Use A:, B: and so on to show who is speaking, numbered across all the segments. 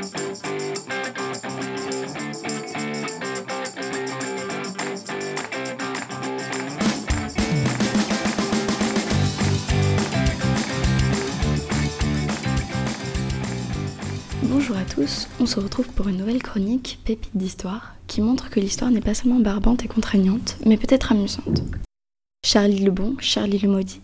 A: Bonjour à tous, on se retrouve pour une nouvelle chronique Pépite d'histoire qui montre que l'histoire n'est pas seulement barbante et contraignante, mais peut-être amusante. Charlie le Bon, Charlie le Maudit,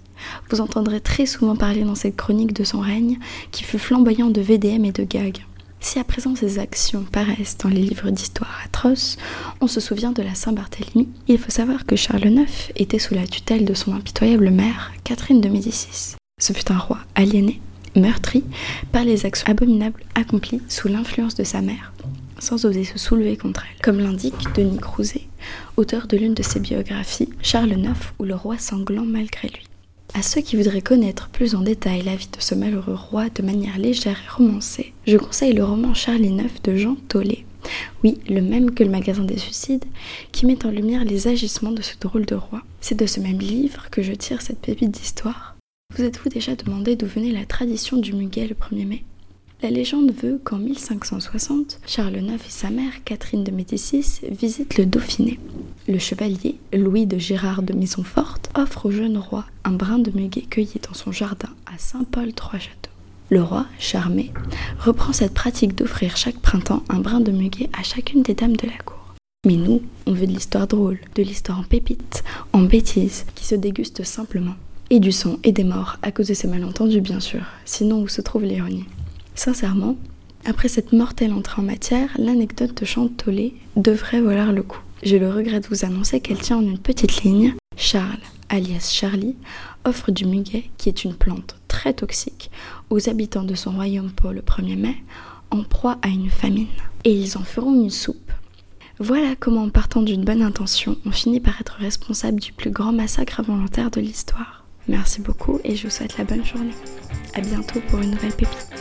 A: vous entendrez très souvent parler dans cette chronique de son règne qui fut flamboyant de VDM et de gags. Si à présent ces actions paraissent dans les livres d'histoire atroces, on se souvient de la Saint-Barthélemy. Il faut savoir que Charles IX était sous la tutelle de son impitoyable mère, Catherine de Médicis. Ce fut un roi aliéné, meurtri par les actions abominables accomplies sous l'influence de sa mère, sans oser se soulever contre elle. Comme l'indique Denis Crouzet, auteur de l'une de ses biographies, Charles IX ou le roi sanglant malgré lui. À ceux qui voudraient connaître plus en détail la vie de ce malheureux roi de manière légère et romancée, je conseille le roman Charlie IX de Jean Tollet. Oui, le même que le magasin des suicides, qui met en lumière les agissements de ce drôle de roi. C'est de ce même livre que je tire cette pépite d'histoire vous êtes-vous déjà demandé d'où venait la tradition du muguet le 1er mai? La légende veut qu'en 1560, Charles IX et sa mère, Catherine de Médicis, visitent le Dauphiné. Le chevalier, Louis de Gérard de Maisonforte, offre au jeune roi un brin de muguet cueilli dans son jardin à Saint-Paul-Trois-Châteaux. Le roi, charmé, reprend cette pratique d'offrir chaque printemps un brin de muguet à chacune des dames de la cour. Mais nous, on veut de l'histoire drôle, de l'histoire en pépites, en bêtises, qui se déguste simplement et du sang et des morts à cause de ces malentendus bien sûr, sinon où se trouve l'ironie? Sincèrement, après cette mortelle entrée en matière, l'anecdote de Chantollet devrait valoir le coup. Je le regrette de vous annoncer qu'elle tient en une petite ligne. Charles, alias Charlie, offre du muguet, qui est une plante très toxique, aux habitants de son royaume pour le 1er mai, en proie à une famine. Et ils en feront une soupe. Voilà comment, en partant d'une bonne intention, on finit par être responsable du plus grand massacre involontaire de l'histoire. Merci beaucoup et je vous souhaite la bonne journée. A bientôt pour une nouvelle pépite.